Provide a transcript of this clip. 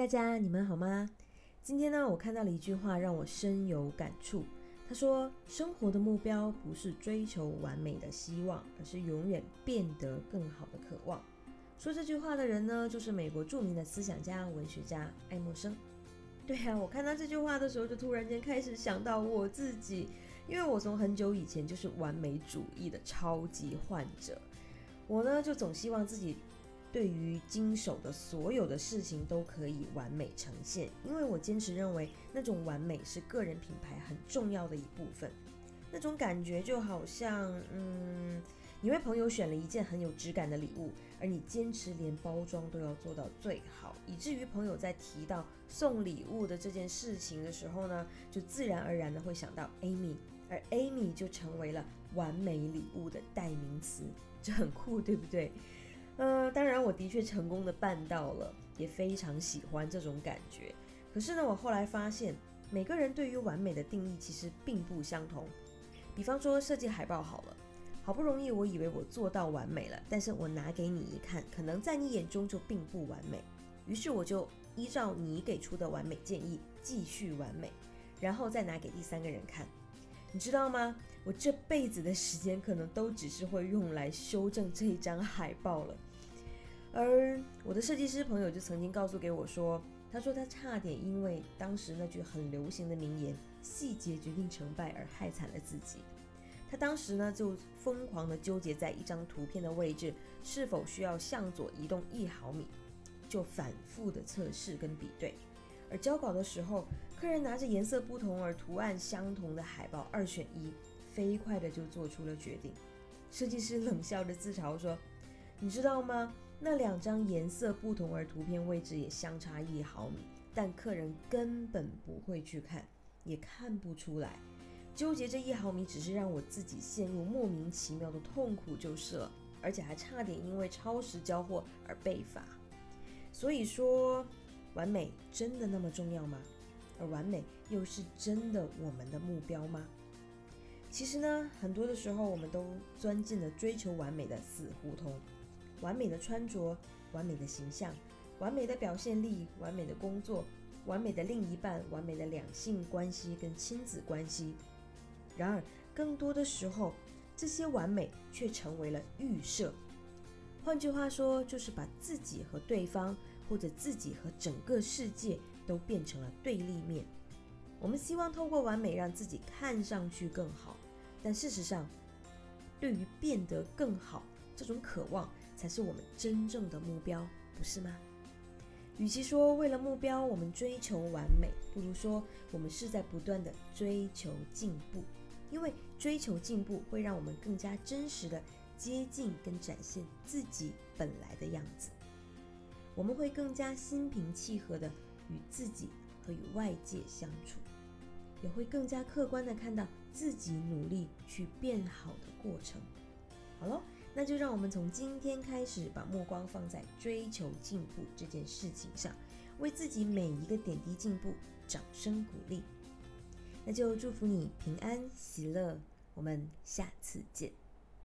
大家，你们好吗？今天呢，我看到了一句话，让我深有感触。他说：“生活的目标不是追求完美的希望，而是永远变得更好的渴望。”说这句话的人呢，就是美国著名的思想家、文学家爱默生。对啊，我看到这句话的时候，就突然间开始想到我自己，因为我从很久以前就是完美主义的超级患者。我呢，就总希望自己。对于经手的所有的事情都可以完美呈现，因为我坚持认为那种完美是个人品牌很重要的一部分。那种感觉就好像，嗯，你为朋友选了一件很有质感的礼物，而你坚持连包装都要做到最好，以至于朋友在提到送礼物的这件事情的时候呢，就自然而然的会想到 Amy，而 Amy 就成为了完美礼物的代名词，这很酷，对不对？呃，当然，我的确成功的办到了，也非常喜欢这种感觉。可是呢，我后来发现，每个人对于完美的定义其实并不相同。比方说设计海报好了，好不容易我以为我做到完美了，但是我拿给你一看，可能在你眼中就并不完美。于是我就依照你给出的完美建议继续完美，然后再拿给第三个人看。你知道吗？我这辈子的时间可能都只是会用来修正这一张海报了。而我的设计师朋友就曾经告诉给我说，他说他差点因为当时那句很流行的名言“细节决定成败”而害惨了自己。他当时呢就疯狂的纠结在一张图片的位置是否需要向左移动一毫米，就反复的测试跟比对。而交稿的时候，客人拿着颜色不同而图案相同的海报二选一，飞快的就做出了决定。设计师冷笑着自嘲说：“你知道吗？”那两张颜色不同，而图片位置也相差一毫米，但客人根本不会去看，也看不出来。纠结这一毫米，只是让我自己陷入莫名其妙的痛苦就是了，而且还差点因为超时交货而被罚。所以说，完美真的那么重要吗？而完美又是真的我们的目标吗？其实呢，很多的时候我们都钻进了追求完美的死胡同。完美的穿着，完美的形象，完美的表现力，完美的工作，完美的另一半，完美的两性关系跟亲子关系。然而，更多的时候，这些完美却成为了预设。换句话说，就是把自己和对方，或者自己和整个世界，都变成了对立面。我们希望透过完美让自己看上去更好，但事实上，对于变得更好这种渴望。才是我们真正的目标，不是吗？与其说为了目标我们追求完美，不如说我们是在不断的追求进步。因为追求进步会让我们更加真实的接近跟展现自己本来的样子。我们会更加心平气和的与自己和与外界相处，也会更加客观的看到自己努力去变好的过程。好了。那就让我们从今天开始，把目光放在追求进步这件事情上，为自己每一个点滴进步掌声鼓励。那就祝福你平安喜乐，我们下次见。